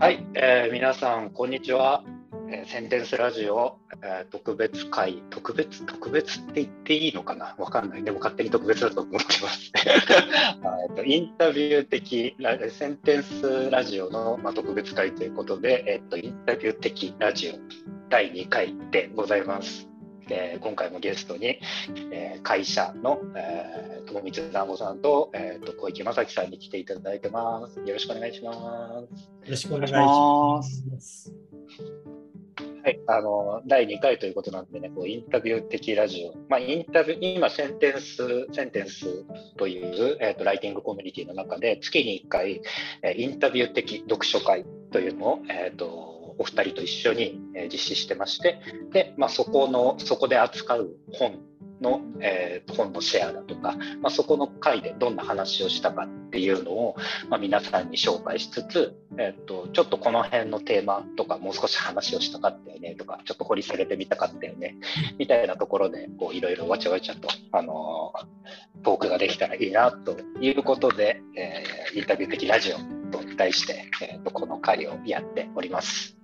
はい、えー、皆さん、こんにちは。えー、センテンスラジオ、えー、特別会、特別、特別って言っていいのかな？わかんない。でも勝手に特別だと思ってます。えとインタビュー的センテンスラジオの、まあ、特別会ということで、えっと、インタビュー的ラジオ第2回でございます。えー、今回もゲストに、えー、会社の、えー、友光団子さんと,、えーと、小池正樹さんに来ていただいてます。よろしくお願いします。よろしくお願いします。はい、あの第2回ということなんでね、こうインタビュー的ラジオ、まあ、インタビュー今、センテンス、センテンスという、えーと、ライティングコミュニティの中で、月に1回、えー、インタビュー的読書会というのを、えーとお二人と一緒に実施してましてで、まあ、そこのそこで扱う本の、えー、本のシェアだとか、まあ、そこの回でどんな話をしたかっていうのを、まあ、皆さんに紹介しつつ、えーと、ちょっとこの辺のテーマとかもう少し話をしたかったよねとかちょっと掘り下げてみたかったよねみたいなところでいろいろわちゃわちゃと、あのー、トークができたらいいなということで、えー、インタビュー的ラジオと題して、えーと、この回をやっております。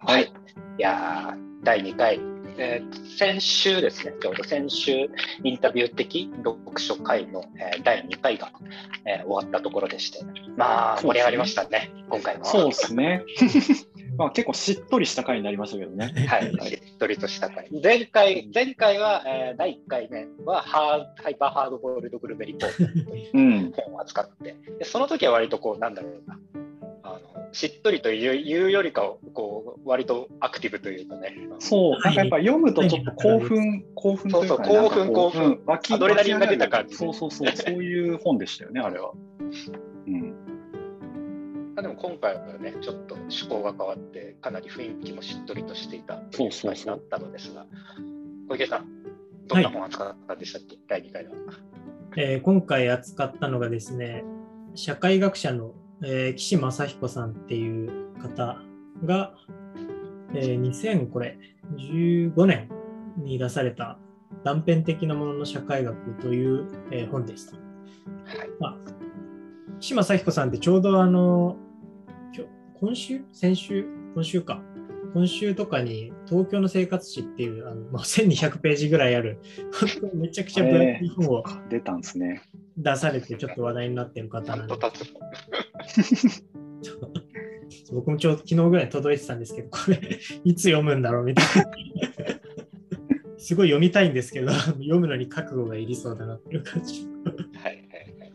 はい、いや第2回えー、先週ですね、ちょうど先週、インタビュー的読書会の、えー、第2回が、えー、終わったところでして、まあ、盛り上がりましたね、ね今回も。そうですね。まあ、結構しっとりした回になりましたけどね。はい、しっとりとした回。前回、前回は、えー、第1回目はハーハイパーハードボールドグルメリポートという本を扱って、でその時は割とこう、なんだろうな、あのしっとりというよりかこう割とアクティブというかね。そう、なんかやっぱ読むとちょっと興奮、興奮というか、ね、そうそう、興奮、興奮。アドレナリンが出た感じ。そうそうそう、そういう本でしたよね、あれは。うん。あでも今回はね、ちょっと趣向が変わって、かなり雰囲気もしっとりとしていたという感じになったのですが、小池さん、どんな本扱ったんでしたっけ、はい、第2回は。えー、今回扱ったのがですね、社会学者のえー、岸正彦さんっていう方が、えー、2015年に出された断片的なものの社会学という、えー、本です。はいまあ、岸正彦さんってちょうどあの今週？先週？今週か。今週とかに東京の生活史っていうあの、まあ、1200ページぐらいある めちゃくちゃ分厚い本を出たんですね。出されてちょっと話題になってる方なんで。僕もちょうど昨日ぐらい届いてたんですけど、これ、いつ読むんだろうみたいな。すごい読みたいんですけど、読むのに覚悟がいりそうだなっていう感じ。はいはい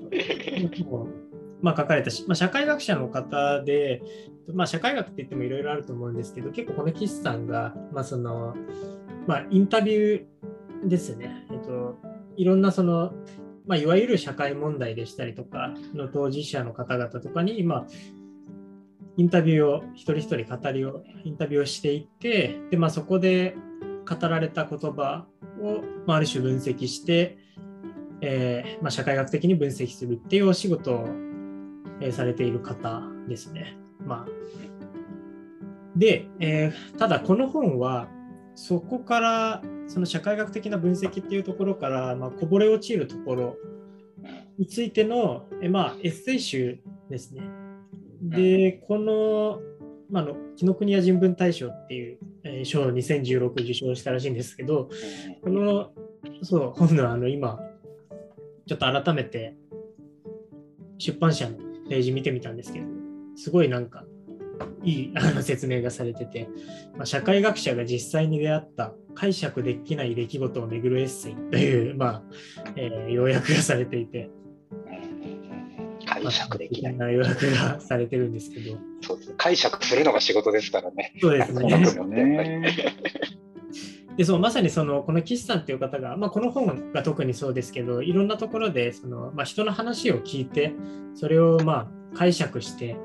はい。まあ、書かれたし、まあ、社会学者の方で、まあ、社会学って言ってもいろいろあると思うんですけど、結構この岸さんが、まあそのまあ、インタビューですね、えっと、いろんなそのまあ、いわゆる社会問題でしたりとかの当事者の方々とかに、今、インタビューを一人一人語りをインタビューをしていってで、まあ、そこで語られた言葉を、まあ、る種分析して、えーまあ、社会学的に分析するっていうお仕事を、え、されている方ですね。まあ、で、えー、ただこの本はそこからその社会学的な分析っていうところから、まあ、こぼれ落ちるところについての,、えまあ、エッセイ集ですね。で、この、まあの、紀ノ国屋人文大賞っていう、えー、賞を2016受賞したらしいんですけど、このそう本のあの今、ちょっと改めて出版社のページ見てみたんですけど、すごいなんかいいあの説明がされてて、まあ、社会学者が実際に出会った解釈できない出来事をめぐるエッセイという、まあえー、要約がされていて、解釈できない。まあ、要約がされてるんですけど。そうです解釈するのが仕事ですからね。そうですね。でそうまさにそのこの岸さんっていう方が、まあ、この本が特にそうですけどいろんなところでその、まあ、人の話を聞いてそれをまあ解釈して、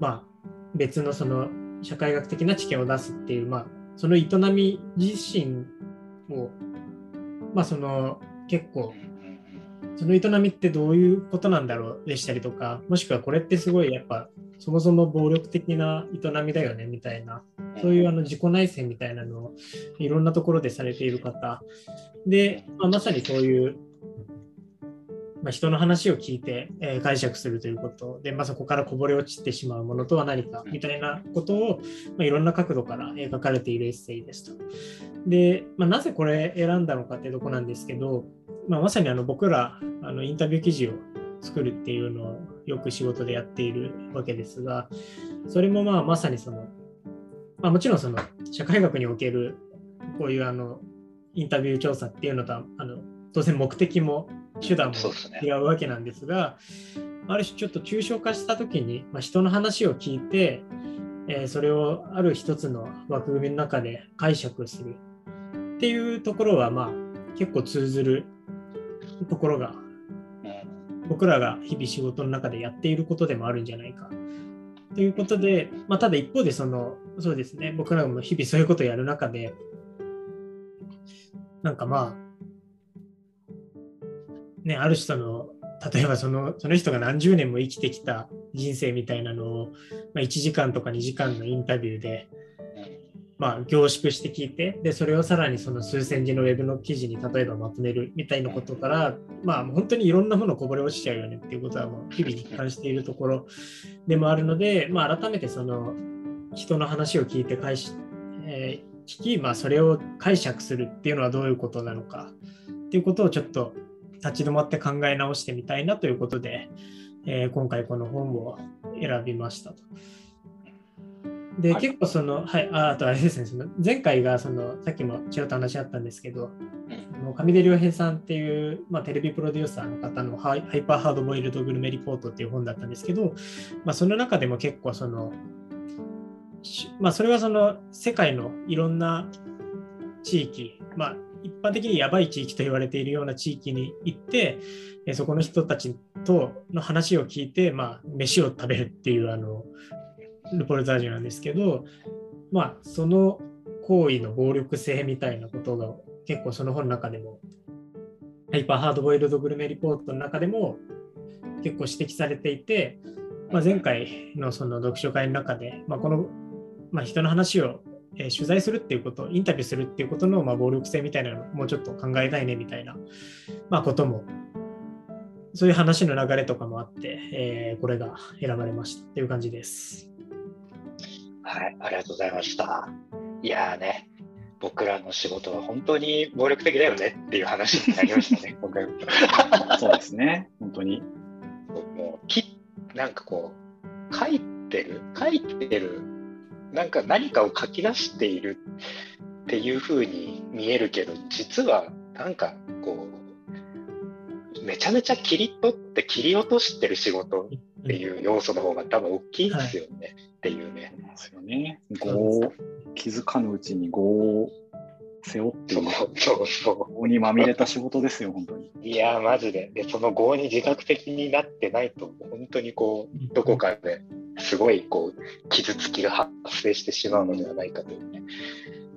まあ、別のその社会学的な知見を出すっていう、まあ、その営み自身を、まあ、その結構その営みってどういうことなんだろうでしたりとかもしくはこれってすごいやっぱそもそも暴力的な営みだよねみたいなそういうあの自己内省みたいなのをいろんなところでされている方。で、まあ、まさにそういうまあ、人の話を聞いて、えー、解釈するということで、まあ、そこからこぼれ落ちてしまうものとは何かみたいなことを、まあ、いろんな角度から描かれているエッセイですと。で、まあ、なぜこれ選んだのかってとこなんですけど、まあ、まさにあの僕らあのインタビュー記事を作るっていうのをよく仕事でやっているわけですが、それもまあまさにその、まあ、もちろんその社会学におけるこういうあのインタビュー調査っていうのとあの当然目的も手段も違うわけなんですが、すね、ある種ちょっと抽象化した時に、まあ、人の話を聞いて、えー、それをある一つの枠組みの中で解釈するっていうところはまあ結構通ずるところが僕らが日々仕事の中でやっていることでもあるんじゃないか。ということで、まあ、ただ一方でそのそうですね僕らも日々そういうことをやる中でなんかまあね、ある人の例えばそのその人が何十年も生きてきた人生みたいなのを、まあ、1時間とか2時間のインタビューで、まあ、凝縮して聞いてでそれをさらにその数千字のウェブの記事に例えばまとめるみたいなことから、まあ、本当にいろんなものこぼれ落ちちゃうよねっていうことはもう日々実感しているところでもあるので、まあ、改めてその人の話を聞いて返し、えー、聞き、まあ、それを解釈するっていうのはどういうことなのかっていうことをちょっと立ち止まって考え直してみたいなということで、えー、今回この本を選びましたと。で、結構その、はい、ああとあれですね、その前回がその、さっきもちらっと話あったんですけど、上出良平さんっていう、まあ、テレビプロデューサーの方のハイハイパーハードボイルドグルメリポートっていう本だったんですけど、まあ、その中でも結構その、まあ、それはその世界のいろんな地域、まあ、一般的にやばい地域と言われているような地域に行って、えそこの人たちとの話を聞いて、まあ、飯を食べるっていうあのルポルタージュなんですけど、まあ、その行為の暴力性みたいなことが結構その本の中でもハイパーハードボイルドグルメリポートの中でも結構指摘されていて、まあ、前回のその読書会の中で、まあ、この、まあ、人の話をえー、取材するっていうこと、インタビューするっていうことの、まあ、暴力性みたいなのもうちょっと考えたいねみたいな、まあ、ことも、そういう話の流れとかもあって、えー、これが選ばれましたっていう感じです。はい、ありがとうございました。いやね、僕らの仕事は本当に暴力的だよねっていう話になりましたね、今回そうですね、本当に。もうきなんかこう、書いてる、書いてるなんか何かを書き出しているっていうふうに見えるけど実はなんかこうめちゃめちゃ切り取って切り落としてる仕事っていう要素の方が多分大きいですよね、はい、っていうね。ですよね。業気づかぬうちに業を背負って。そうそう。にまみれた仕事ですよ、本当に。いや、マジで。で、その業に自覚的になってないと、本当にこう、どこかですごいこう傷つきが発生してしまうのではないかというね。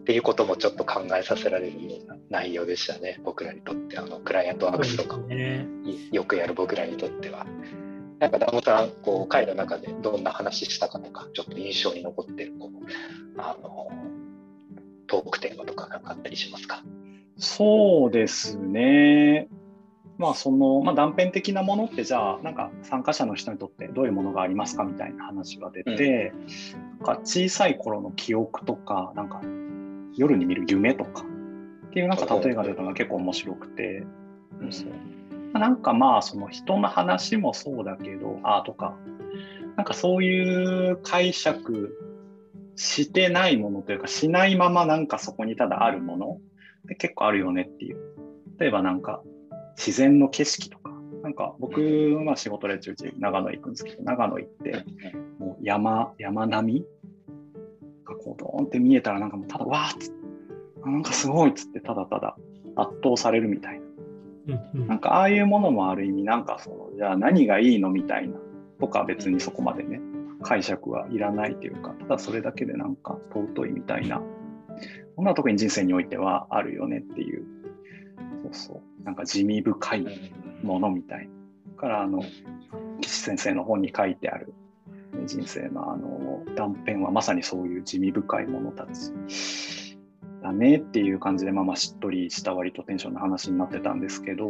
っていうこともちょっこ考えさせられるような内容でしたね、僕らにとって、あのクライアントワークスとかも、ね、よくやる僕らにとっては。なんかダムさん、こう会の中でどんな話したかとか、ちょっと印象に残ってるこうあのトークテーマとかなんかあったりしますか？そうですね。まあその、まあ、断片的なものってじゃあなんか参加者の人にとってどういうものがありますかみたいな話が出て、うん、なんか小さい頃の記憶とかなんか夜に見る夢とかっていうなんか例えが出たのが結構面白くて、うん、なんかまあその人の話もそうだけどあとかなんかそういう解釈してないものというかしないままなんかそこにただあるものって結構あるよねっていう。例えばなんか自然の景色とか、なんか僕は仕事で中々長野行くんですけど、長野行って、もう山、山並みがこうドーンって見えたら、なんかもうただわーっつって、なんかすごいっつってただただ圧倒されるみたいな。なんかああいうものもある意味、なんかその、じゃあ何がいいのみたいな。とか別にそこまでね、解釈はいらないというか、ただそれだけでなんか尊いみたいな、こんな特に人生においてはあるよねっていう、そうそう。なんか地味深いものみたいな。からあの岸先生の本に書いてある人生のあの断片はまさにそういう地味深いものたちだねっていう感じで、まあ、まあしっとりした割とテンションの話になってたんですけど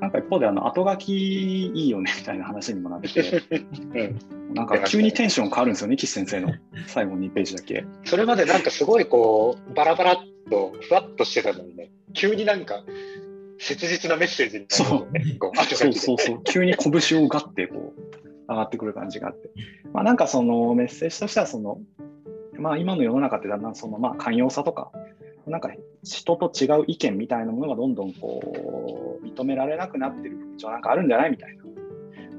なんか一方であの後書きいいよねみたいな話にもなって、うん、なんか急にテンション変わるんですよね岸先生の最後2ページだけ。それまでなんかすごいこうバラバラっとふわっとしてたのにね急になんか切実なメッセージになる、ね、そう。そうそう急に拳をガッてこう上がってくる感じがあって、まあ、なんかそのメッセージとしてはそのまあ、今の世の中ってだんだんそのまあ寛容さとか、なんか人と違う意見みたいなものがどんどんこう認められなくなってる風潮なんかあるんじゃないみたいな。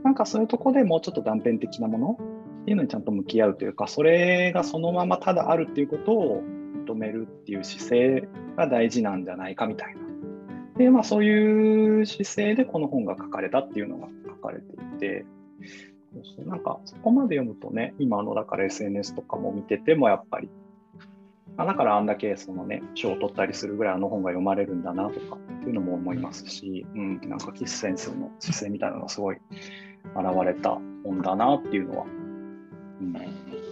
なんかそういうとこでもうちょっと断片的なものっていうのにちゃんと向き合うというか、それがそのままただあるっていうことを認めるっていう姿勢が大事なんじゃないかみたいな。で、まあそういう姿勢でこの本が書かれたっていうのが書かれていて、なんかそこまで読むとね、今のだから SNS とかも見ててもやっぱり、あだからあんだけそのね、賞を取ったりするぐらいあの本が読まれるんだなとかっていうのも思いますし、うん、なんかキスセンスの姿勢みたいなのがすごい現れた本だなっていうのは、うん、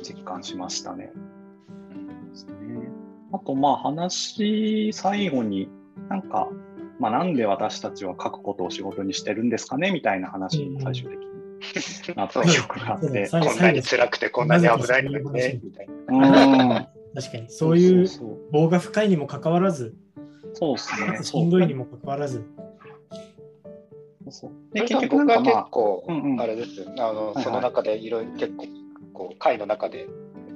実感しましたね。ですねあとまあ話最後になんか、まあ、なんで私たちは書くことを仕事にしてるんですかねみたいな話に最終的になった記憶があって、こんなに辛くてこんなに危ないのにね、みたいな。確かに、そういう棒が深いにもかかわらず、そうですね。しんどいにもかかわらず。そうで結局僕は結構、あれですあの、その中でいろいろ結構、こう会の中で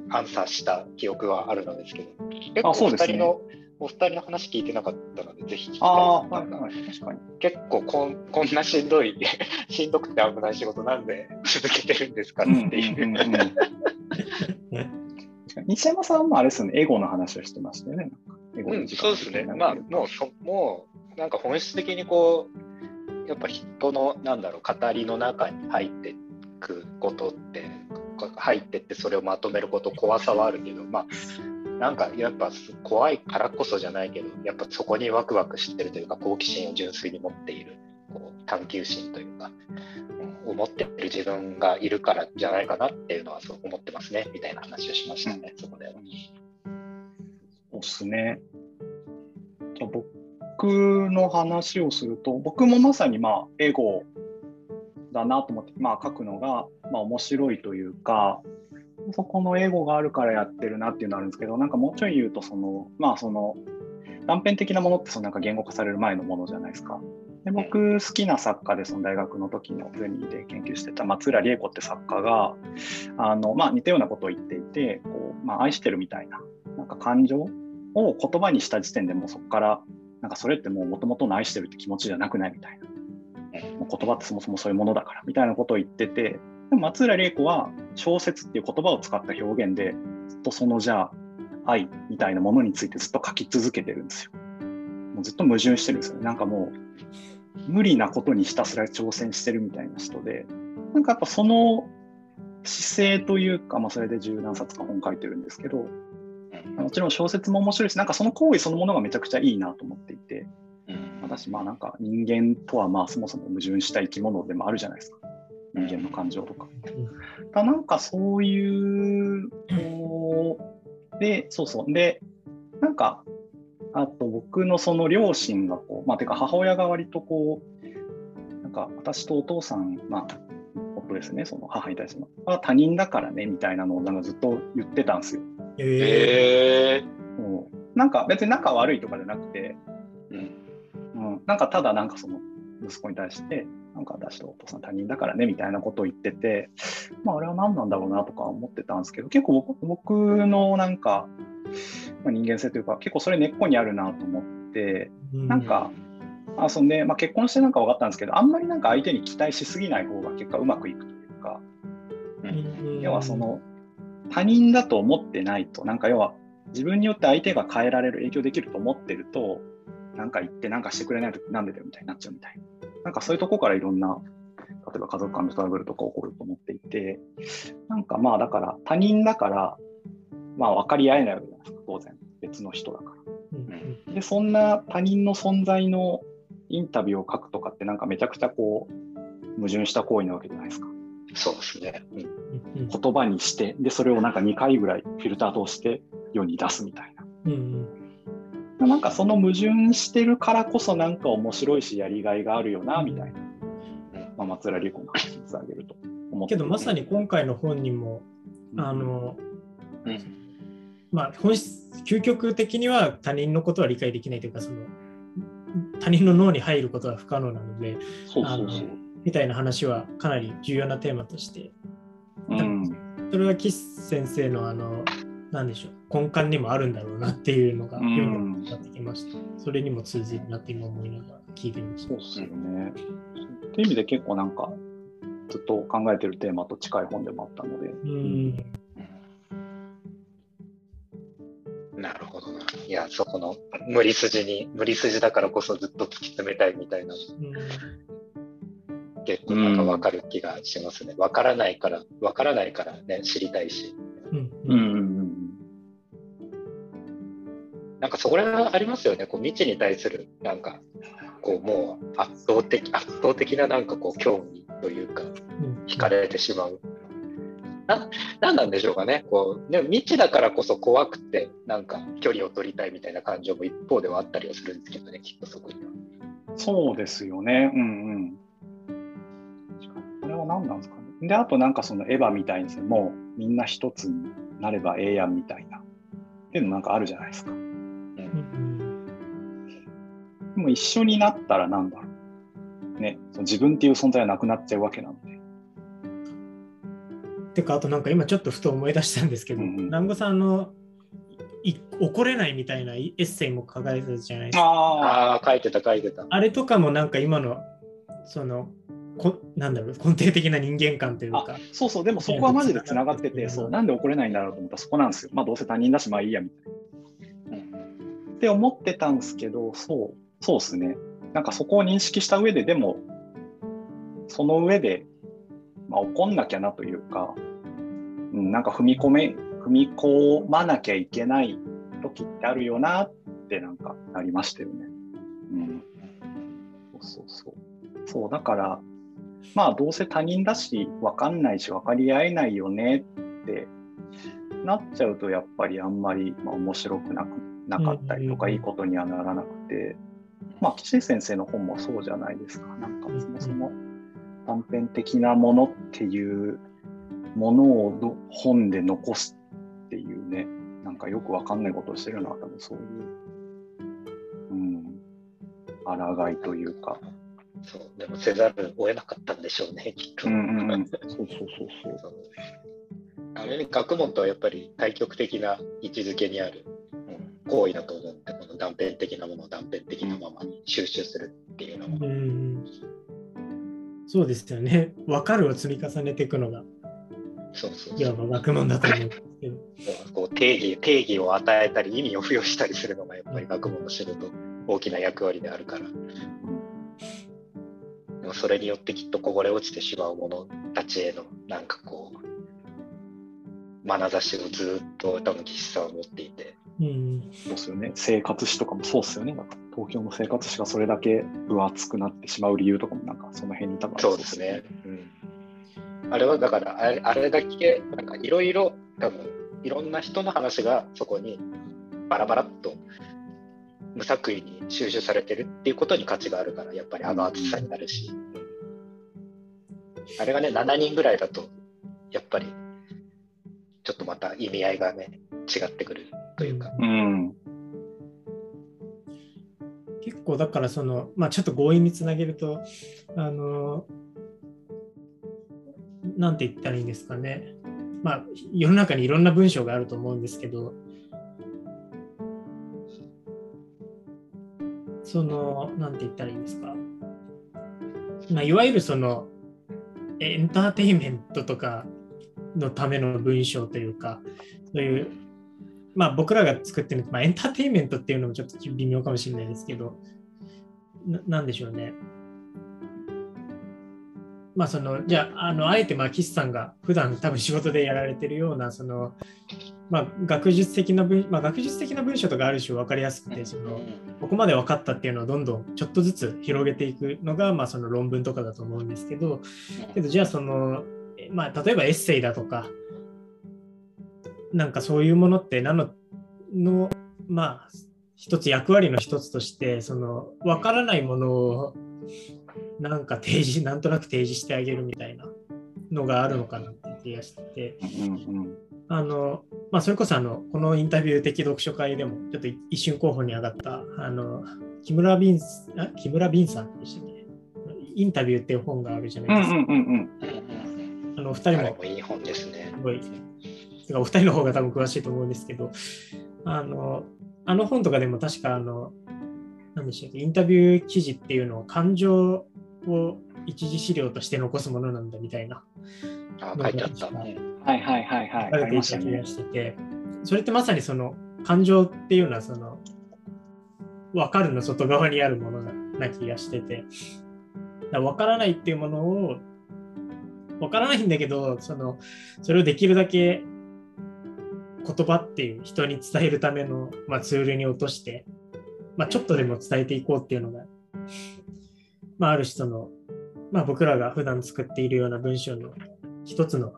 アンサーした記憶はあるのですけど、結構お二人の、お二人の話聞いてなかったので、ぜひ聞きたい。あ、はいはい、確かに。結構こんこんなしんどい、しんどくて危ない仕事なんで続けてるんですかっていう。西山さんもあれですよね、エゴの話をしてましたよね。うん、そうですね。まあ、もうそ、もう、なんか本質的にこう、やっぱ人の、なんだろう、語りの中に入っていくことって、入ってってそれをまとめること怖さはあるけど、まあ、なんかやっぱ怖いからこそじゃないけど、やっぱそこにワクワクしてるというか、好奇心を純粋に持っている、こう探求心というか、うん、思ってる自分がいるからじゃないかなっていうのはそう思ってますね、みたいな話をしましたね、そこでは。そうですね。僕の話をすると、僕もまさにまあ、エゴだなと思って、まあ、書くのが、まあ、面白いというか、そこのエゴがあるからやってるなっていうのあるんですけど、なんかもうちょい言うと、その、まあその、断片的なものってそのなんか言語化される前のものじゃないですか。で僕好きな作家でその大学の時のゼミで研究してた松浦理恵子って作家があの、まあ、似たようなことを言っていてこう、まあ、愛してるみたいななんか感情を言葉にした時点でもうそこからなんかそれってもうもともとの愛してるって気持ちじゃなくないみたいな言葉ってそもそもそういうものだからみたいなことを言っててでも松浦玲子は小説っていう言葉を使った表現でずっとそのじゃあ愛みたいなものについてずっと書き続けてるんですよ。もうずっと矛盾してるんですよね。なんかもう無理なことにひたすら挑戦してるみたいな人で、なんかやっぱその姿勢というか、まあ、それで十何冊か本書いてるんですけど、もちろん小説も面白いし、なんかその行為そのものがめちゃくちゃいいなと思っていて、私、まあなんか人間とはまあそもそも矛盾した生き物でもあるじゃないですか。人間の感情とか。だなんかそういう、こう、で、そうそう。で、なんか、あと僕のその両親がこう、まあ、てか母親が割とこう、なんか私とお父さん、まあ、夫ですね、その母に対しての、は他人だからねみたいなのをなんかずっと言ってたんですよ。へえー。なんか別に仲悪いとかじゃなくて、なんかただなんかその息子に対して、なんか私とお父さん他人だからねみたいなことを言ってて、まあ、あれは何なんだろうなとか思ってたんですけど、結構僕のなんか、まあ、人間性というか、結構それ根っこにあるなと思って、なんか、あそんで、まあ、結婚してなんか分かったんですけど、あんまりなんか相手に期待しすぎない方が結果うまくいくというか、うん、要はその他人だと思ってないと、なんか要は自分によって相手が変えられる、影響できると思ってると、なんか言ってなんかしてくれないとなんでだよみたいになっちゃうみたいな。なんかそういうとこからいろんな、例えば家族間のトラブルとか起こると思っていて、なんかまあだから他人だから、まあ分かり合えないわけじゃないですか、当然。別の人だから。で、そんな他人の存在のインタビューを書くとかってなんかめちゃくちゃこう、矛盾した行為なわけじゃないですか。そうですね。うん、言葉にして、で、それをなんか2回ぐらいフィルター通して世に出すみたいな。うん、なんかその矛盾してるからこそなんか面白いしやりがいがあるよなみたいな、まあ、松浦理子の話につなげると思ってけどまさに今回の本にも、うん、あの、うん、まあ本質究極的には他人のことは理解できないというかその他人の脳に入ることは不可能なのでみたいな話はかなり重要なテーマとして、うん、それは岸先生のあの何でしょう根幹にもあるんだろうなっていうのが読んでってきました、うん、それにも通じるなって今思いながら聞いてみました。そうですよね。っていう意味で結構なんかずっと考えてるテーマと近い本でもあったので。うんなるほどな。いや、そこの無理筋に、無理筋だからこそずっと突き詰めたいみたいな、うん、結構なんか分かる気がしますね。分からないから、分からないからね、知りたいし。うん、うんなんかそこらありますよね、こう未知に対する、なんか、こうもう圧倒的、圧倒的ななんかこう興味というか、惹かれてしまう。ななんなんでしょうかねこうでも未知だからこそ怖くてなんか距離を取りたいみたいな感情も一方ではあったりはするんですけどねきっとそこには。そうですよねうんうん。これは何なんですかね。であとなんかそのエヴァみたいにもうみんな一つになればええやんみたいなっていうのなんかあるじゃないですか。も一緒になったらなんだろう。ね、その自分っていう存在はなくなっちゃうわけなので。てか、あとなんか今ちょっとふと思い出したんですけど、南、う、ん、さんの怒れないみたいなエッセイも書かれてたじゃないですか。ああ、書いてた書いてた。あれとかもなんか今の、その、こなんだろう根底的な人間観というか。そうそう。でもそこはマジでつながっててそう。なんで怒れないんだろうと思ったらそこなんですよ。まあどうせ他人だしまあいいやみたいな、うん、って思ってたんですけどそうそうですね。なんかそこを認識した上で、でも、その上で、まあ、怒んなきゃなというか、うん、なんか踏み込め、踏み込まなきゃいけない時ってあるよなってなんかなりましたよね。うん。そうそうそう。そう、だから、まあどうせ他人だし、わかんないし分かり合えないよねってなっちゃうと、やっぱりあんまり、まあ、面白くなくなかったりとか、いいことにはならなくて、まあ、岸先生の本もそうじゃないですか。なんかそもそも断片的なものっていうものを本で残すっていうね、なんかよくわかんないことをしてるのは多分そういう、うん、抗いというか。そう、でもせざるを得なかったんでしょうね、きっと。うんうん、そうそうそうそう。あれ、学問とはやっぱり対極的な位置づけにある行為だと思って、この断片的なものを断片的なままに収集するっていうのも。うそうですよね。分かるを積み重ねていくのが、そうそういわば学問だと思うんですけど。こう定義定義を与えたり、意味を付与したりするのがやっぱり学問の仕事、大きな役割であるから。でもそれによってきっとこぼれ落ちてしまうものたちへのなんかこう眼差しをずっと多分岸さんは持っていてうん、そうですよね。生活史とかもそうですよね。東京の生活史がそれだけ分厚くなってしまう理由とかも、なんかその辺に多分そうですね。うん、あれはだからあれ、あれだけ、なんかいろいろ、多分いろんな人の話がそこにバラバラっと無作為に収集されてるっていうことに価値があるから、やっぱりあの厚さになるし。あれがね、7人ぐらいだと、やっぱりちょっとまた意味合いがね、違ってくるというか。うん、結構だからその、まあ、ちょっと強引につなげるとあのなんて言ったらいいんですかね、まあ、世の中にいろんな文章があると思うんですけどそのなんて言ったらいいんですか、まあ、いわゆるそのエンターテインメントとかのための文章というかそういうまあ僕らが作ってる、まあ、エンターテインメントっていうのもちょっと微妙かもしれないですけど、ななんでしょうね。まあその、じゃあ、あの、あえてまあ岸さんが普段多分仕事でやられてるような、その、まあ学術的な文、まあ学術的な文章とかある種分かりやすくて、その、ここまで分かったっていうのをどんどんちょっとずつ広げていくのが、まあその論文とかだと思うんですけど、けどじゃあその、まあ例えばエッセイだとか、なんかそういうものって何のの、まあ、一つ役割の一つとしてその分からないものをなんか提示なんとなく提示してあげるみたいなのがあるのかなって気がして、あのまあ、それこそあのこのインタビュー的読書会でもちょっと一瞬候補に上がったあの木村敏あ木村敏さんでしたねインタビューっていう本があるじゃないですか。あの二人もいい本ですね。すごいお二人の方が多分詳しいと思うんですけど、あのあの本とかでも確かあの、何でしたっけ、インタビュー記事っていうのを感情を一次資料として残すものなんだみたいな。あ書いてあった。はいはいはいはい。書かれていた気がしてて、それってまさにその感情っていうのはその分かるの外側にあるものな気がしてて、だ分からないっていうものを分からないんだけどそのそれをできるだけ言葉っていう人に伝えるための、まあ、ツールに落として、まあ、ちょっとでも伝えていこうっていうのが、まあ、ある人の、まあ、僕らが普段作っているような文章の一つの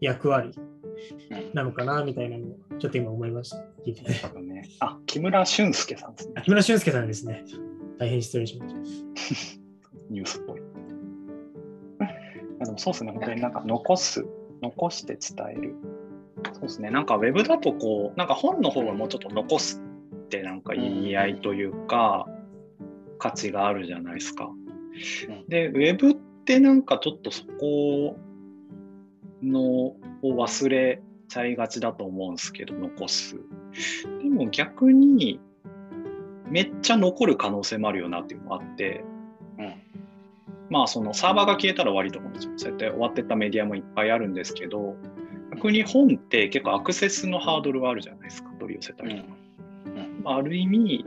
役割なのかなみたいなのをちょっと今思いました。聞いてね、あ、木村俊介さんですね。木村俊介さんですね。大変失礼しました。ニュースっぽい。でもそうですね、本当になんか残す、残して伝える。そうですね、なんかウェブだとこう、なんか本の方はもうちょっと残すってなんか意味合いというか、価値があるじゃないですか。で、ウェブってなんかちょっとそこのを忘れちゃいがちだと思うんですけど、残す。でも逆に、めっちゃ残る可能性もあるよなっていうのがあって、うん、まあそのサーバーが消えたら終わりとかもそうやって終わってったメディアもいっぱいあるんですけど、逆に本って結構アクセスのハードルがあるじゃないですか、取り寄せたりとか。うん。まあ、ある意味、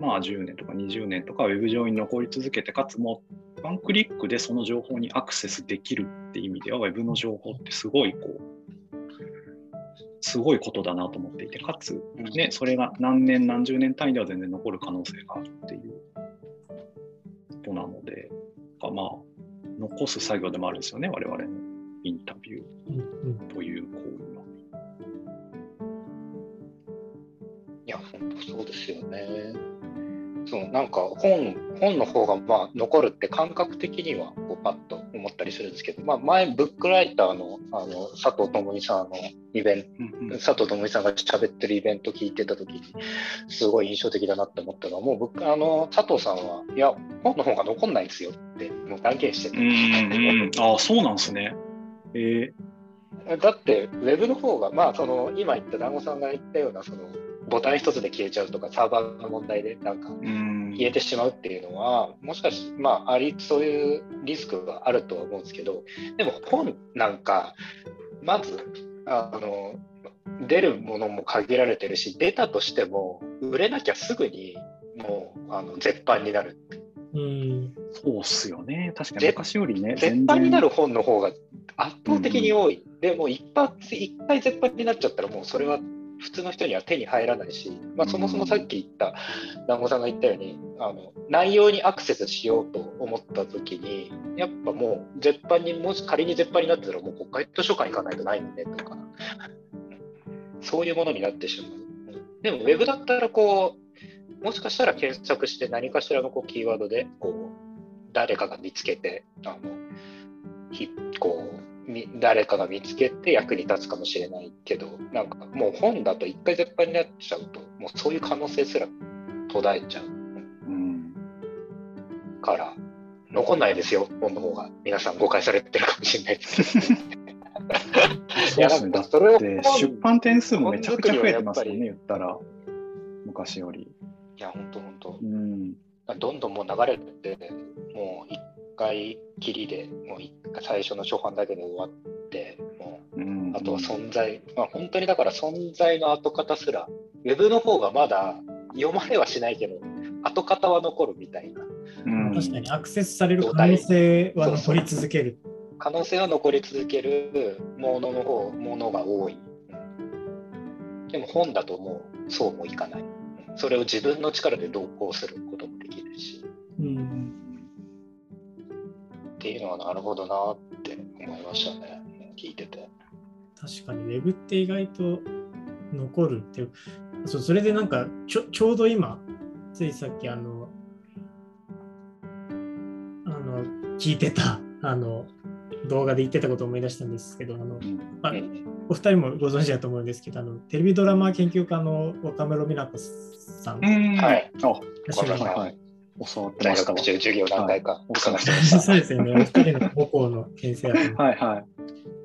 まあ、10年とか20年とかウェブ上に残り続けて、かつもうワンクリックでその情報にアクセスできるって意味では、ウェブの情報ってすごいこう、すごいことだなと思っていて、かつ、ね、それが何年、何十年単位では全然残る可能性があるっていうことなので、まあ、残す作業でもあるんですよね、我々のインタビューという行為は。いや、本当そうですよね。そうなんか本本の方がまあ残るって感覚的にはこうパッと思ったりするんですけど、まあ、前ブックライターのあの佐藤智美さんのイベント、うんうん、佐藤智美さんが喋ってるイベント聞いてた時にすごい印象的だなって思ったのはもう僕あの佐藤さんはいや本の方が残んないんですよってもう断言してああそうなんですね。えー、だってウェブの方がまあその今言った団子さんが言ったようなそのボタン一つで消えちゃうとかサーバーの問題でなんか消えてしまうっていうのはもしかしまあありそういうリスクがあるとは思うんですけどでも本なんかまずあの出るものも限られてるし出たとしても売れなきゃすぐにもうあの絶版になる。うんそうっすよね。確かに昔よりね。絶版になる本の方が圧倒的に多い。うん、でも一発、一回絶版になっちゃったらもうそれは普通の人には手に入らないし、まあ、そもそもさっき言った団子さんが言ったようにあの内容にアクセスしようと思った時にやっぱもう絶版にもし仮に絶版になってたらもう国会図書館行かないとないんでとかそういうものになってしまう。でもウェブだったらこうもしかしたら検索して何かしらのこうキーワードでこう。誰かが見つけてあのひこう誰かが見つけて役に立つかもしれないけどなんかもう本だと一回絶版になっちゃうともうそういう可能性すら途絶えちゃう、うん、から残んないですよ本の方が。皆さん誤解されてるかもしれないです。いやなんかそれを出版点数もめちゃくちゃ増えてますよね言ったら。昔よりいや本当本当、うん、どんどんもう流れてもう一回きりでもう最初の初版だけで終わってもう、うん、あとは存在、まあ、本当にだから存在の跡形すらウェブの方がまだ読まれはしないけど跡形は残るみたいな、うん、確かにアクセスされる可能性は残り続ける。可能性は残り続けるものの方ものが多い。でも本だともうそうもいかないそれを自分の力で同行することもできるし、うんっていうのはなるほどなって思いましたね、聞いてて。確かに、ウェブって意外と残るってそうそれでなんかちょちょうど今ついさっきあのあの聞いてたあの動画で言ってたことを思い出したんですけどあの、まあ、お二人もご存知だと思うんですけどあのテレビドラマ研究家の若室美奈子さん。はい。あ、はい。教わってました中授業何回か、はい、そうですよね。お二人の母校の先生はいはい。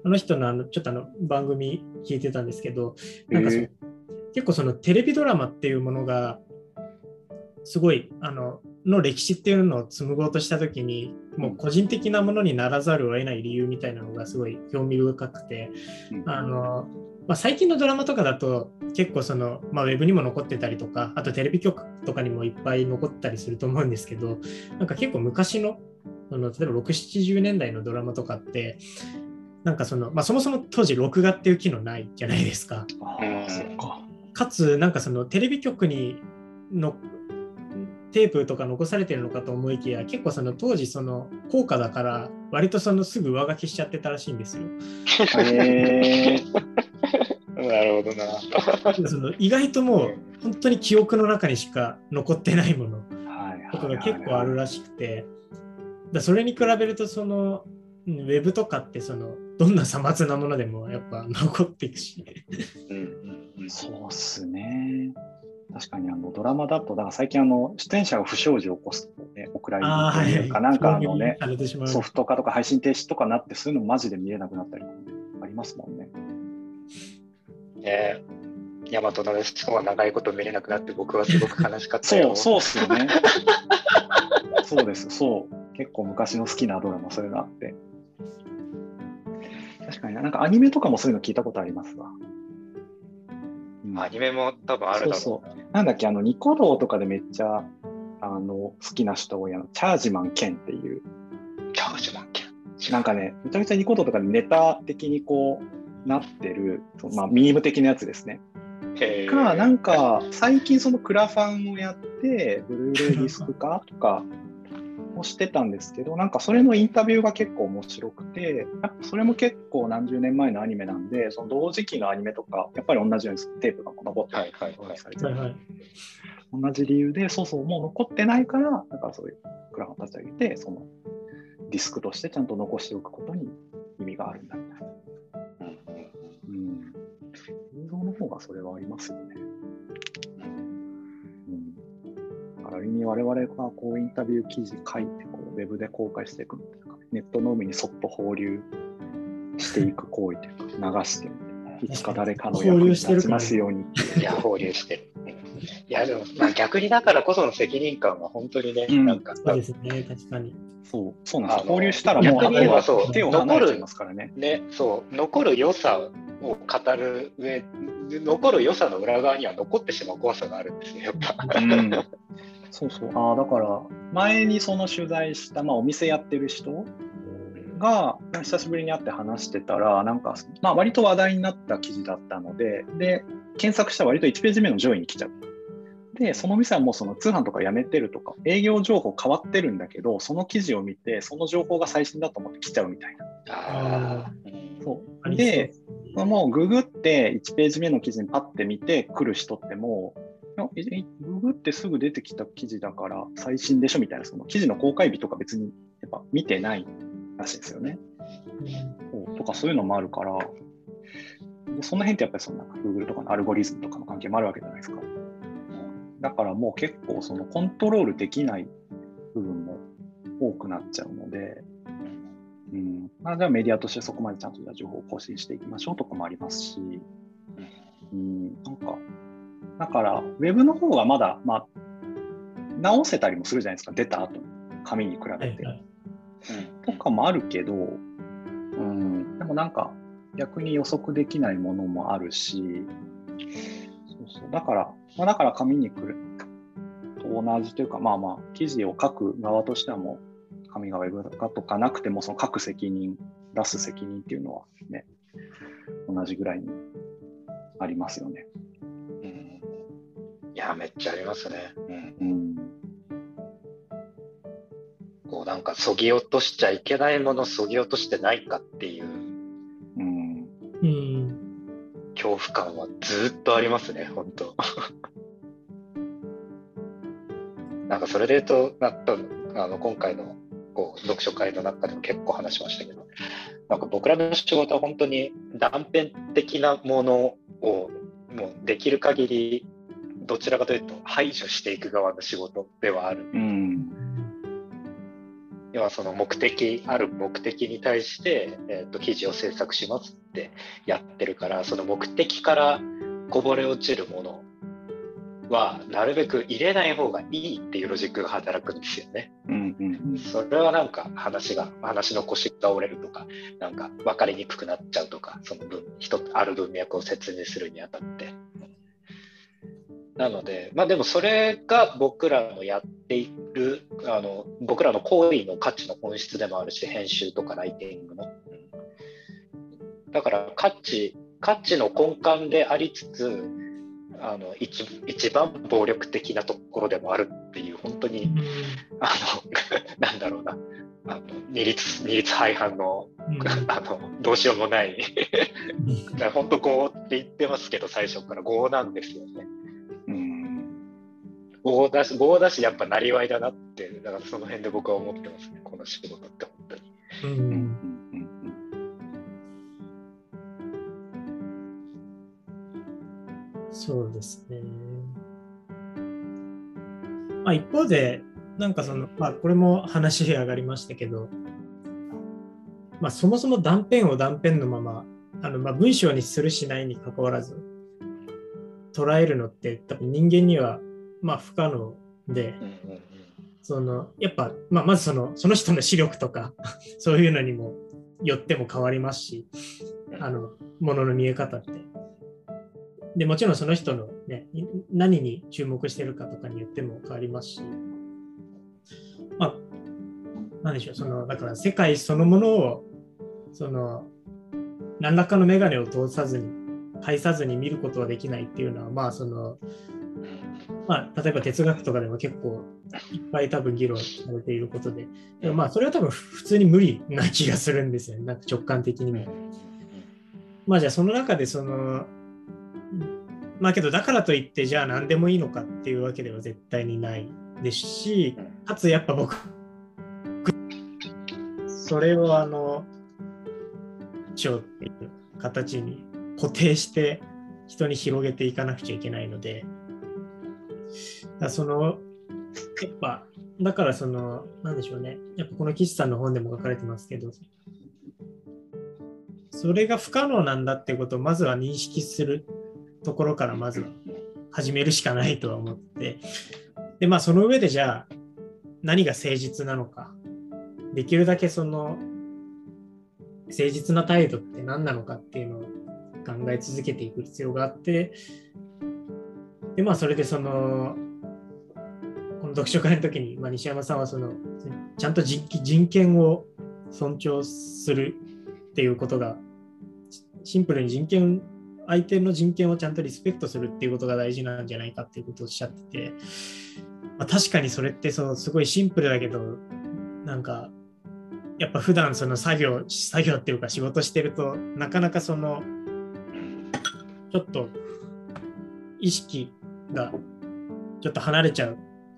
あの人のあのちょっとあの番組聞いてたんですけど、なんかその結構そのテレビドラマっていうものがすごいあのの歴史っていうのを紡ごうとした時にもう個人的なものにならざるを得ない理由みたいなのがすごい興味深くて、あのまあ、最近のドラマとかだと結構その、まあ、ウェブにも残ってたりとかあとテレビ局とかにもいっぱい残ったりすると思うんですけどなんか結構昔のその例えば670年代のドラマとかってなんかその、まあ、そもそも当時録画っていう機能ないじゃないですか。かつなんかそのテレビ局にのテープとか残されてるのかと思いきや結構その当時その高価だから割とそのすぐ上書きしちゃってたらしいんですよ。へ なるほどな。その意外ともう本当に記憶の中にしか残ってないものとかが結構あるらしくてだそれに比べるとそのウェブとかってそのどんなさまつなものでもやっぱ残っていくし。うん、そうっすね。確かにあのドラマだと、だから最近あの出演者が不祥事を起こすとね、お蔵入りというか、なんかあのね、ソフト化とか配信停止とかなって、そういうのマジで見えなくなったりありますもんね。ね大和なでしこは長いこと見れなくなって、僕はすごく悲しかったよ。そう、そうっすよね。そうです、そう。結構昔の好きなドラマ、そういうのあって。確かになんかアニメとかもそういうの聞いたことありますわ。アニメも多分あるだろう、そうそう。なんだっけ、あの、ニコ動とかでめっちゃ、あの、好きな人多いの、チャージマンケンっていう。チャージマンケン。なんかね、めちゃめちゃニコ動とかでネタ的にこう、なってる、まあ、ミーム的なやつですね。か、なんか、最近そのクラファンをやって、ブルーレイディスク化とかをしてたんですけど、なんかそれのインタビューが結構面白くて、やっぱそれも結構何十年前のアニメなんで、その同時期のアニメとか、やっぱり同じようにテープが残ってはいはいはい、同じ理由で、そうそう、もう残ってないから、だからそういうクラファン立ち上げて、そのディスクとしてちゃんと残しておくことに意味があるんだみたいな。うん。映像の方がそれはありますよね。ある意味我々がこうインタビュー記事書いてこうウェブで公開していくみたいなネットの海にそっと放流していく行為というか流していつか誰かの役に立ちますようにいや放流してる。いやでも、まあ、逆にだからこその責任感は本当にね、うん、なんかそうですね確かに。そうそうなんです放流したらもう逆に言えばそう手を離れちゃいますからね。ねそう残る良さを語る上残る良さの裏側には残ってしまう怖さがあるんですねやっぱ、うんそうそう。ああ、だから、前にその取材した、まあ、お店やってる人が、久しぶりに会って話してたら、なんか、まあ、割と話題になった記事だったので、で、検索したら割と1ページ目の上位に来ちゃう。で、その店はもうその通販とかやめてるとか、営業情報変わってるんだけど、その記事を見て、その情報が最新だと思って来ちゃうみたいな。あそうで、もうググって1ページ目の記事にパッて見て来る人ってもう、ググってすぐ出てきた記事だから最新でしょみたいな、その記事の公開日とか別にやっぱ見てないらしいですよね。うん、とかそういうのもあるから、その辺ってやっぱりそのなんか Google とかのアルゴリズムとかの関係もあるわけじゃないですか。だからもう結構そのコントロールできない部分も多くなっちゃうので、うん、まあ、じゃあメディアとしてそこまでちゃんと情報を更新していきましょうとかもありますし、うん、なんかだから、ウェブの方がまだ、まあ、直せたりもするじゃないですか、出た後。紙に比べて。うん、とかもあるけど、うん、でもなんか、逆に予測できないものもあるし、そうそう。だから、まあ、だから紙に来ると同じというか、まあまあ、記事を書く側としてはもう、紙がウェブ化とかなくても、その書く責任、出す責任っていうのはね、同じぐらいにありますよね。いや、めっちゃありますね。うん。うん、こうなんか、そぎ落としちゃいけないもの、そぎ落としてないかっていう、うん、恐恐怖感はずっとありますね、本当。なんかそれで言うと、なあの今回のこう読書会の中でも結構話しましたけど、なんか僕らの仕事は本当に断片的なものをもうできる限りどちらかというと排除していく側の仕事ではある。うん要はその目的ある目的に対して、えーと、記事を制作しますってやってるからその目的からこぼれ落ちるものはなるべく入れない方がいいっていうロジックが働くんですよね。うんうん、それはなんか話が話の腰が折れるとかなんか分かりにくくなっちゃうとかその分一ある文脈を説明するにあたって。なので、まあでもそれが僕らのやっている、あの僕らの行為の価値の本質でもあるし、編集とかライティングの。だから価値、価値の根幹でありつつ、あの一一番暴力的なところでもあるっていう、本当に、あの、なんだろうな、あの二律二律背反の,、あのどうしようもない 本当こうって言ってますけど最初から5なんですよね。棒だし、棒だし、やっぱなりわいだなって、だからその辺で僕は思ってますね、この仕事って本当に。うんそうですね。まあ、一方で、なんかその、まあ、これも話上がりましたけど、まあ、そもそも断片を断片のまま、あのまあ文章にするしないにかかわらず、捉えるのって多分人間にはまあ、不可能で、そのやっぱ、まあ、まずそのその人の視力とか そういうのにもよっても変わりますしあのものの見え方って。でもちろんその人の、ね、何に注目してるかとかによっても変わりますし、まあ、なんでしょう、そのだから世界そのものをその何らかの眼鏡を通さずに、介さずに見ることはできないっていうのは、まあそのまあ、例えば哲学とかでも結構いっぱい多分議論されていることで、でもまあそれは多分普通に無理な気がするんですよね、なんか直感的にも。まあじゃあその中でその、まあけどだからといってじゃあ何でもいいのかっていうわけでは絶対にないですし、かつやっぱ僕、それをあの、章っていう形に固定して人に広げていかなくちゃいけないので、だその、やっぱ、だからその、なんでしょうね。やっぱこの岸さんの本でも書かれてますけど、それが不可能なんだってことをまずは認識するところからまずは始めるしかないとは思って、で、まあその上でじゃあ何が誠実なのか、できるだけその誠実な態度って何なのかっていうのを考え続けていく必要があって、で、まあ、それでその、この読書会の時に、まあ、西山さんはその、ちゃんと人権を尊重するっていうことが、シンプルに人権、相手の人権をちゃんとリスペクトするっていうことが大事なんじゃないかっていうことをおっしゃってて、まあ、確かにそれってそのすごいシンプルだけど、なんか、やっぱ普段その作業、作業っていうか仕事してると、なかなかその、ちょっと意識がちょっと離れちゃう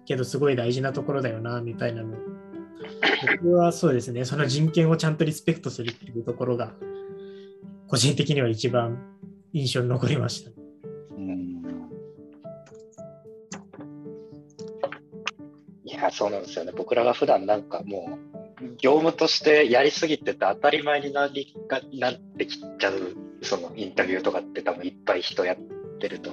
けどすごい大事なところだよなみたいなの。僕はそうですねその人権をちゃんとリスペクトするっていうところが個人的には一番印象に残りました。いやそうなんですよね。僕らが普段なんかもう業務としてやりすぎてて当たり前になりがなってきちゃうそのインタビューとかって多分いっぱい人やってると。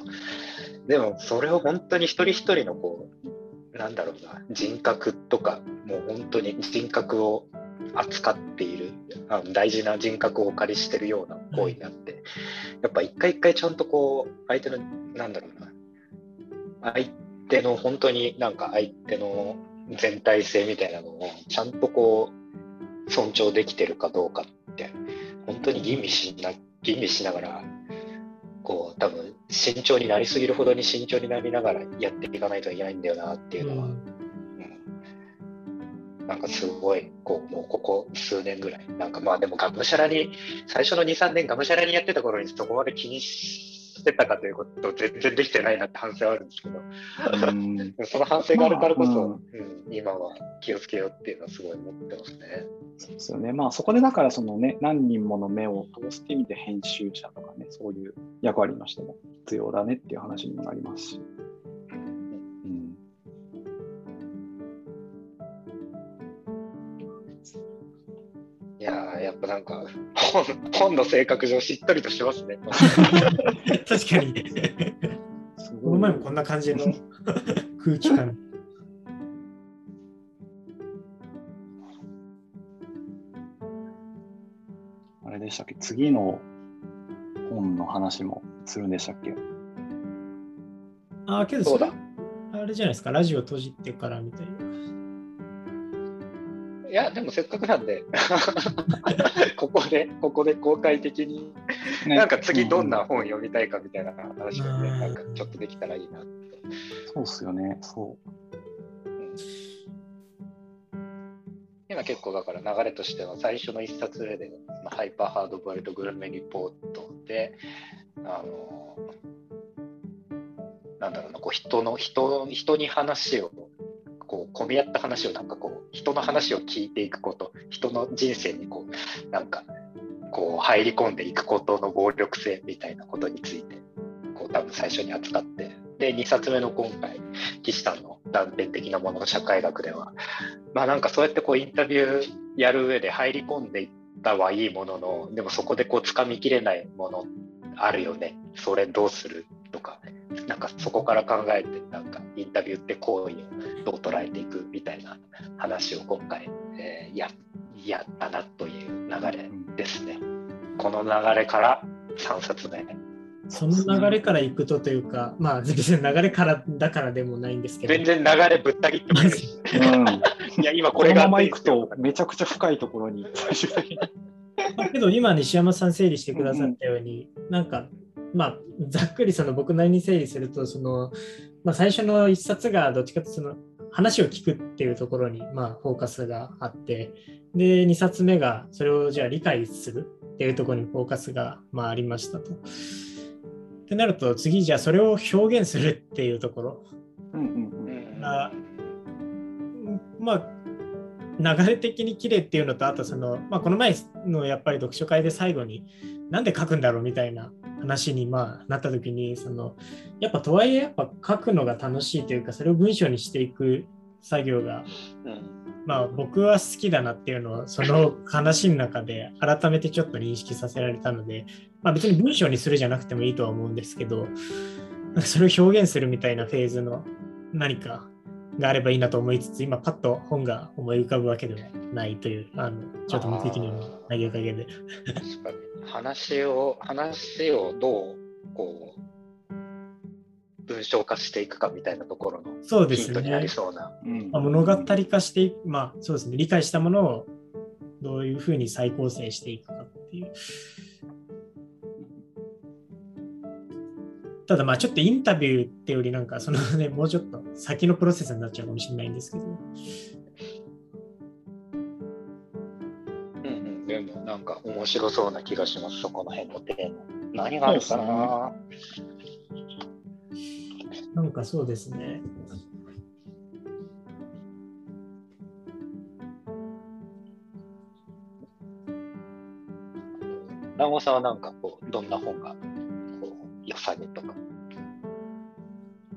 でもそれを本当に一人一人のこうなんだろうな人格とかもう本当に人格を扱っているあの大事な人格をお借りしてるような行為になって、やっぱ一回一回ちゃんとこう相手のなんだろうな相手の本当になんか相手の全体性みたいなのをちゃんとこう尊重できてるかどうかって本当に吟味しな吟味しながらこう多分慎重になりすぎるほどに慎重になりながらやっていかないといけないんだよなっていうのは、うん、なんかすごい、こう、もうここ数年ぐらい、なんかまあでもがむしゃらに、最初の2、3年がむしゃらにやってた頃にそこまで気にしてたかということ全然できてないなって反省はあるんですけど、その反省があるからこそ、まあうん、うん、今は気をつけようっていうのはすごい思ってますね。そうですよね。まあそこでだからそのね、何人もの目を通すって意味で編集者とかね、そういう役割の人も必要だねっていう話にもなりますし。いややっぱなんか本本の性格上しっとりとしますね。確かに。この前もこんな感じの空気感。あれでしたっけ？次の本の話もするんでしたっけ？ああ、けどそれあれじゃないですか、ラジオ閉じてからみたいな。いや、でもせっかくなんで、ここで、ここで公開的に、ね、なんか次どんな本読みたいかみたいな話をね、うん、なんかちょっとできたらいいなそうっすよね、そう。今結構だから流れとしては最初の一冊目で、まあ、ハイパーハードボイルドグルメリポートで、あのなんだろうな、こう人の人人に話をこう混み合った話をなんかこう人の話を聞いていくこと人の人生にこうなんかこう入り込んでいくことの暴力性みたいなことについてこう多分最初に扱ってで2冊目の今回岸さんの断片的なものの社会学ではまあなんかそうやってこうインタビューやる上で入り込んでいったはいいもののでもそこでこう掴みきれないものあるよねそれどうするとかなんかそこから考えてなんかインタビューって行為をどう捉えていくみたいな話を今回、えー、ややったなという流れですね。この流れから3冊目。その流れからいくとというか、まあ全然流れからだからでもないんですけど。全然流れぶった切ってます。うん、いや今これが。このままいくとめちゃくちゃ深いところに最終的に。けど今西山さん整理してくださったように、うん、なんかまあ、ざっくりその僕なりに整理するとその、まあ、最初の一冊がどっちかというとその話を聞くっていうところに、まあ、フォーカスがあってで2冊目がそれをじゃあ理解するっていうところにフォーカスが、まあ、ありましたと。ってなると次じゃあそれを表現するっていうところ。うんうんあまあ流れ的に綺麗っていうのとあとその、まあ、この前のやっぱり読書会で最後になんで書くんだろうみたいな話にまあなった時にそのやっぱとはいえやっぱ書くのが楽しいというかそれを文章にしていく作業が、うん、まあ僕は好きだなっていうのはその話の中で改めてちょっと認識させられたので、まあ、別に文章にするじゃなくてもいいとは思うんですけどそれを表現するみたいなフェーズの何かがあればいいなと思いつつ今パッと本が思い浮かぶわけではないというあのちょっと無責任な投げかけで。話を話をどうこう文章化していくかみたいなところのヒントになりそうな。うねうん、物語化していく、まあそうですね、理解したものをどういうふうに再構成していくかっていう。ただまあちょっとインタビューってよりなんかそのね、もうちょっと先のプロセスになっちゃうかもしれないんですけど。なんか面白そうな気がします、そこの辺のテーマ。何があるかな、なんかそうですね。南郷さんはなんかこう、どんな本がこう良さげとか。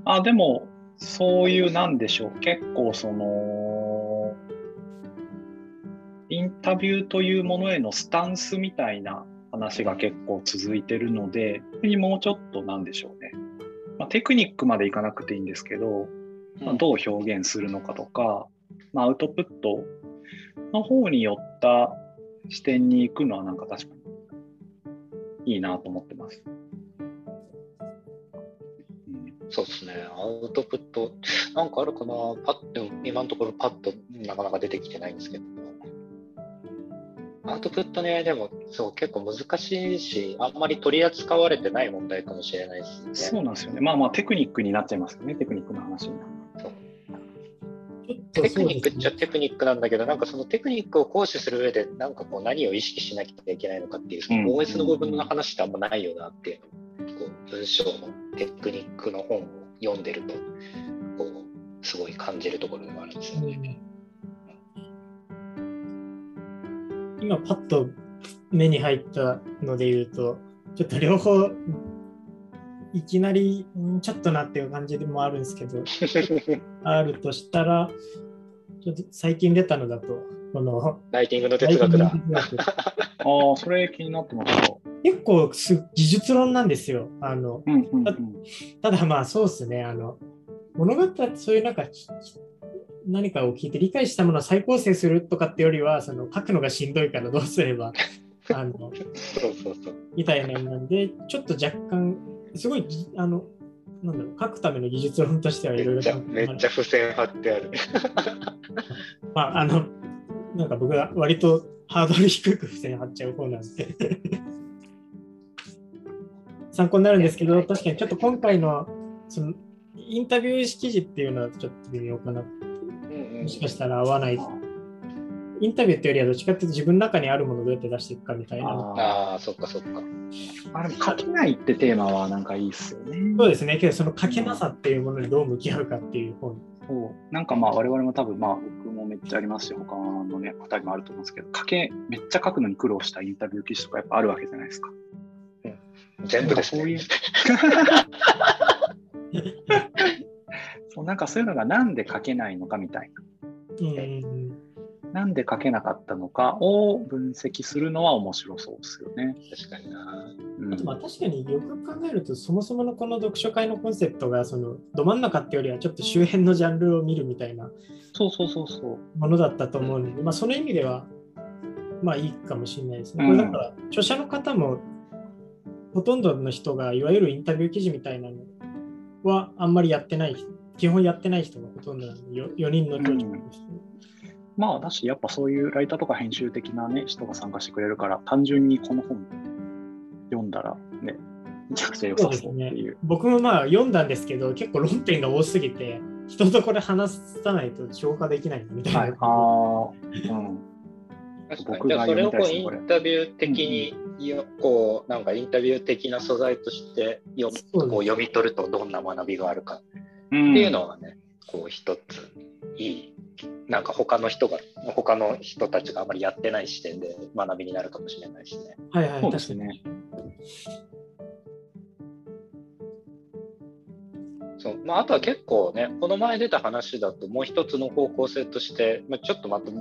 あ、でも、そういうなんでしょう。結構その、インタビューというものへのスタンスみたいな話が結構続いてるので、もうちょっとなんでしょうね。まあ、テクニックまでいかなくていいんですけど、まあ、どう表現するのかとか、まあ、アウトプットの方によった視点に行くのはなんか確かにいいなと思ってます。そうですね、アウトプット、なんかあるかな、パッと今のところパッとなかなか出てきてないんですけど、アウトプットね、でもそう結構難しいし、あんまり取り扱われてない問題かもしれないですね。そうなんですよね。まあまあテクニックになっちゃいますよね、テクニックの話に。テクニックっちゃテクニックなんだけど、なんかそのテクニックを行使する上で、なんかこう何を意識しなきゃいけないのかっていう、その OS の部分の話ってあんまないよなっていうのを、こう文章のテクニックの本を読んでると、こう、すごい感じるところでもあるんですよね。今パッと目に入ったので言うと、ちょっと両方いきなりちょっとなっていう感じでもあるんですけど、あるとしたら、ちょっと最近出たのだと、このライティングの哲学だ。ああ、それ気になってます結構す技術論なんですよ。あの、うんうんうん、ただまあそうですね、あの物語、そういうなんか何かを聞いて理解したものを再構成するとかってよりは、その書くのがしんどいからどうすれば、あのそうそうそう。みたいなのなんで、ちょっと若干、すごい、あの、なんだろう、書くための技術論としてはいろいろめっちゃ、めっちゃ付箋貼ってある。まあ、あの、なんか僕は割とハードル低く付箋貼っちゃう方なんで 参考になるんですけど、確かにちょっと今回のそのインタビュー記事っていうのはちょっと微妙かな。もしかしたら合わない。インタビューっていうよりはどっちかっていうと自分の中にあるものをどうやって出していくかみたいな。ああ、そっかそっか。あでも書けないってテーマはなんかいいっすよね。そうですね。けどその書けなさっていうものにどう向き合うかっていう本。そうなんかまあ我々も多分まあ僕もめっちゃありますし他のね方にもあると思うんですけど書けめっちゃ書くのに苦労したインタビュー記事とかやっぱあるわけじゃないですか。うん、全部ですね。そう なんかそういうのがなんで書けないのかみたいな。うんなんで書けなかったのかを分析するのは面白そうですよね。確かにな。あとまあ確かによく考えると、そもそものこの読書会のコンセプトがそのど真ん中っていうよりはちょっと周辺のジャンルを見るみたいなそうそうそうそうものだったと思うので、まあ、その意味ではまあいいかもしれないですね。これだから著者の方もほとんどの人がいわゆるインタビュー記事みたいなのはあんまりやってない基本やってない人がほとんどなので 4, 4人の著者の人、うんまあだし、やっぱそういうライターとか編集的なね、人が参加してくれるから、単純にこの本読んだらね、めちゃくちゃ良さそうっていう。うね、僕もまあ読んだんですけど、結構論点が多すぎて、人とこれ話さないと消化できないみたいな。はい、ああ、うん。僕がそれをこうインタビュー的に、うん、こうなんかインタビュー的な素材として読こう読み取るとどんな学びがあるかっていうのはね、うん、こう一ついいなんか他の人が他の人たちがあまりやってない視点で学びになるかもしれないしね。はいはい、確かに。そうまあ、あとは結構ね、この前出た話だと、もう一つの方向性として、まあ、ちょっとまた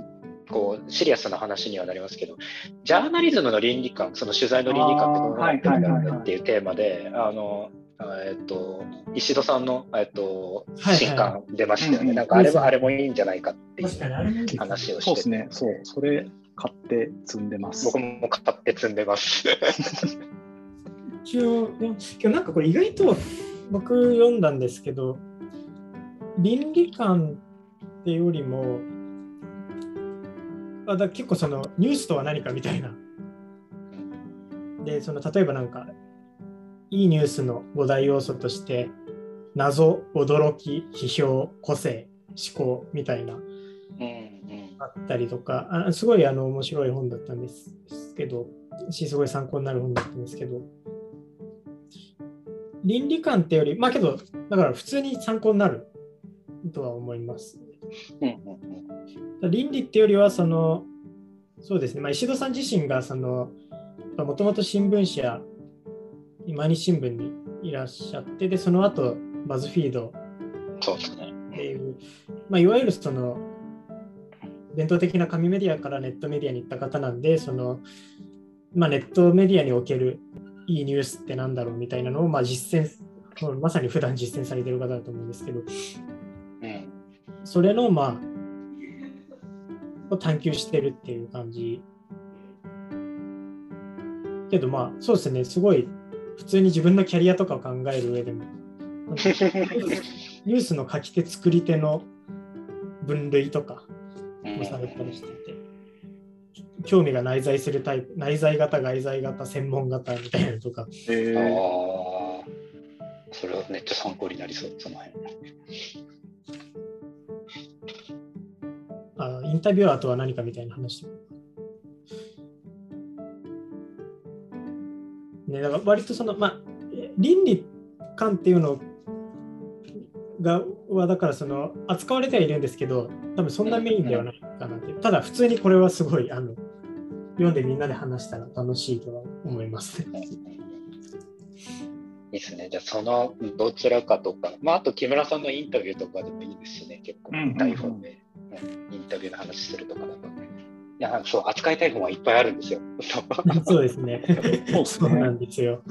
こうシリアスな話にはなりますけど、ジャーナリズムの倫理観、その取材の倫理観ってどうなってるんだっていうテーマで、あのえっと、石戸さんの、えっと、新刊出ましたよね。なんかあれはあれもいいんじゃないかっていう話をして。そうですね。そう。それ買って積んでます。僕も買って積んでます。一応、今日なんかこれ意外と僕読んだんですけど、倫理観ってよりも、あだ結構そのニュースとは何かみたいな。で、その例えばなんかいいニュースの5大要素として謎、驚き、批評、個性、思考みたいな、あったりとか、あすごいあの面白い本だったんですけど、しすごい参考になる本だったんですけど、倫理観ってより、まあけど、だから普通に参考になるとは思います。倫理ってよりは、その、そうですね、まあ、石戸さん自身が、その、もともと新聞社毎日新聞にいらっしゃって、で、その後、バズフィードっていう、まあ、いわゆるその、伝統的な紙メディアからネットメディアに行った方なんで、その、まあ、ネットメディアにおけるいいニュースってなんだろうみたいなのを、まあ、実践、まさに普段実践されてる方だと思うんですけど、うん、それの、まあ、を探求してるっていう感じ。けど、まあ、そうですね、すごい普通に自分のキャリアとかを考える上でも、ニュースの書き手、作り手の分類とかもされたりしてて、興味が内在するタイプ、内在型、外在型、専門型みたいなのとか。へえー。それはめっちゃ参考になりそう、その辺。インタビュアーとは何かみたいな話。ね、だから割とその、まあ、倫理観っていうのがはだからその扱われてはいるんですけど多分そんなメインではないかなってただ普通にこれはすごいあの読んでみんなで話したら楽しいとは思いますね。いいですね。じゃあ、そのどちらかとか、まあ、あと木村さんのインタビューとかでもいいですしね、結構、台本で、インタビューの話するとかだと。いや、そう、扱いたい本はいっぱいあるんですよ。そうですね。そうなんですよ。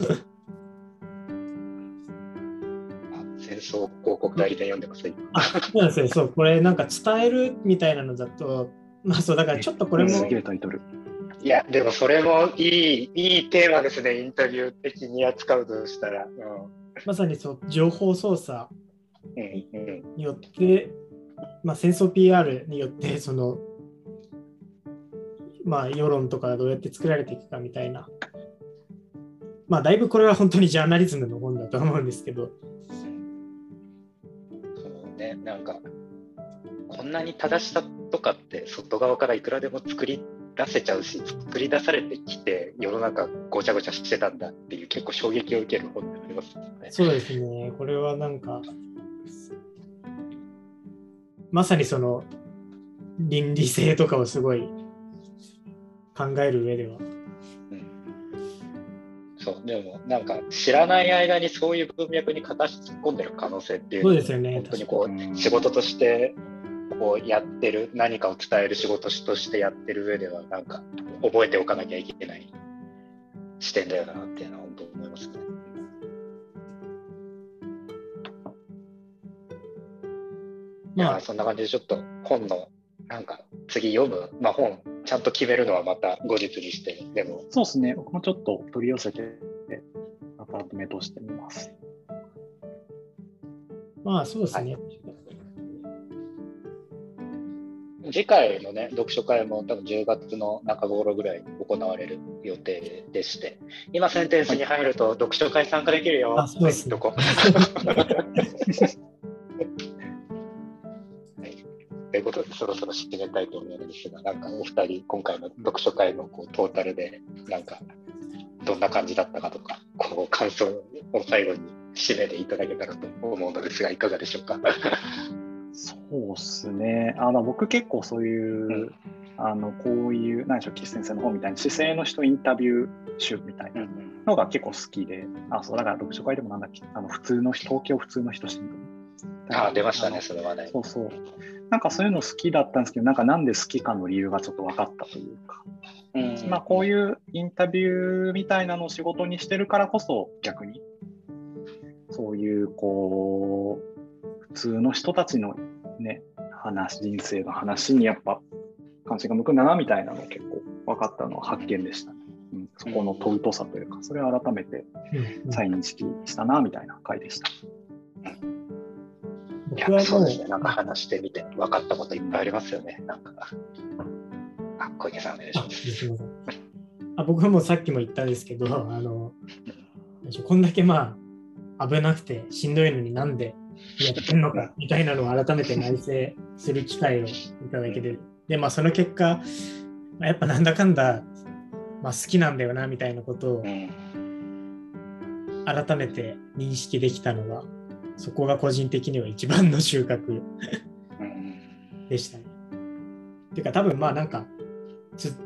戦争広告代理店読んでますあそうなんですよ。そう、これなんか伝えるみたいなのだと、まあそう、だからちょっとこれも。すげえタイトル。いや、でもそれもいい、いいテーマですね、インタビュー的に扱うとしたら。うん、まさにそう情報操作によって、まあ、戦争 PR によって、その、まあ、世論とかどうやって作られていくかみたいな。まあ、だいぶこれは本当にジャーナリズムの本だと思うんですけど。そうね、なんか、こんなに正しさとかって外側からいくらでも作り出せちゃうし作り出されてきて世の中ごちゃごちゃしてたんだっていう結構衝撃を受ける本でありますね。そうですねこれはなんかまさにその倫理性とかをすごい考える上では。うん、そうでもなんか知らない間にそういう文脈に片足突っ込んでる可能性っていうそうですよね本当にこう仕事としてこうやってる何かを伝える仕事としてやってる上ではなんか覚えておかなきゃいけない視点だよなっていうのは本当思いますね。まあそんな感じでちょっと本のなんか次読む、まあ、本ちゃんと決めるのはまた後日にしてでも。そうですね。僕もちょっと取り寄せてまた目としてみます。まあそうですね、はい。次回のね、読書会も多分10月の中頃ぐらいに行われる予定でして、今、センテンスに入ると読書会参加できるよ。あ、そうですね。と いうことで、そろそろ締めたいと思うんですが、なんかお二人、今回の読書会のこうトータルで、なんか、どんな感じだったかとか、こう感想を最後に締めていただけたらと思うのですが、いかがでしょうか？そうっすね。あの僕結構そういう、うん、あのこういう何でしょう岸先生の本みたいに姿勢の人インタビュー集みたいなのが結構好きで、あそうだから読書会でもなんだっけあの普通の人東京普通の人新聞。あ出ましたねそれはね。そうそう。なんかそういうの好きだったんですけどなんかなんで好きかの理由がちょっと分かったというか。うん、まあこういうインタビューみたいなのを仕事にしてるからこそ逆にそういうこう普通の人たちのね、話、人生の話にやっぱ関心が向くんだなみたいなの結構分かったのは発見でしたね。うん、そこの尊さというか、それを改めて再認識したなみたいな回でした。僕はそうですね、なんか話してみて分かったこといっぱいありますよね。なんかあ小池さんお願いします。あ僕もさっきも言ったんですけど、あのこんだけまあ危なくてしんどいのになんでやってんのかみたいなのを改めて内省する機会をいただけて、で、まあ、その結果、やっぱなんだかんだ、まあ、好きなんだよなみたいなことを改めて認識できたのが、そこが個人的には一番の収穫でしたね。っていうか多分まあなんか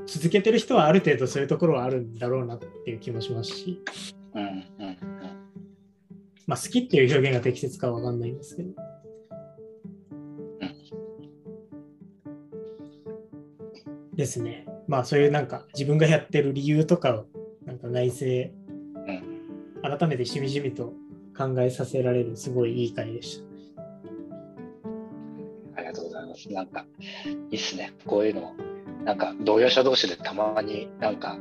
続けてる人はある程度そういうところはあるんだろうなっていう気もしますし。うんうんまあ、好きっていう表現が適切かは分かんないんですけど。ですね。まあそういうなんか自分がやってる理由とかをなんか内省、改めてしみじみと考えさせられるすごいいい回でした。ありがとうございます。なんかいいっすね。こういうのなんか同業者同士でたまになんか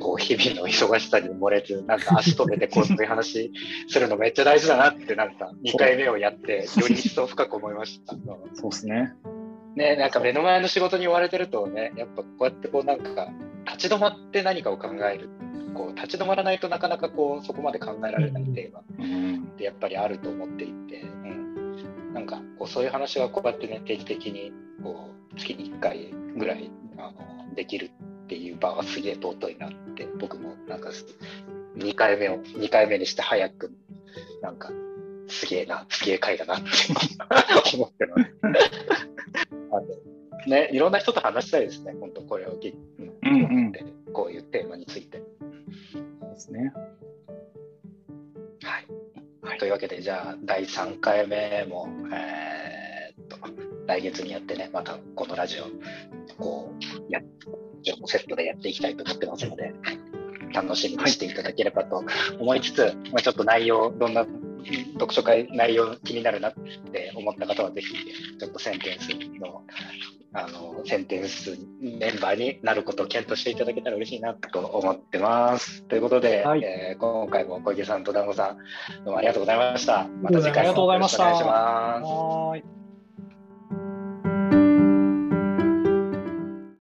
こう日々の忙しさに漏れず、なんか足止めてこういう話するのめっちゃ大事だなって、なんか2回目をやって、より一層深く思いました。そうですね。ね、なんか目の前の仕事に追われてるとね、やっぱこうやってこうなんか立ち止まって何かを考える。こう立ち止まらないとなかなかこうそこまで考えられないテーマってやっぱりあると思っていて、うん、なんかこうそういう話はこうやってね定期的にこう月に1回ぐらいあのできるっていう場はすげえ尊いなって僕もなんか2回目を2回目にして早くなんかすげえなすげえ回だなって思ってます。ね、いろんな人と話したいですね、本当これを聞いて、うんうん、こういうテーマについて。ですね。はい。はい、というわけで、じゃあ、第3回目も、えー、っと、来月にやってね、またこのラジオ、こう、や、セットでやっていきたいと思ってますので、楽しみにしていただければと思いつつ、まあ、ちょっと内容、どんな読書会内容気になるなって思った方は、ぜひ、ちょっとセンテンスのあのセンテンスメンバーになることを検討していただけたら嬉しいなと思ってます。ということで、はい、えー、今回も小池さんと団子さん、どうもありがとうございました。また次回もよろしくお願いします。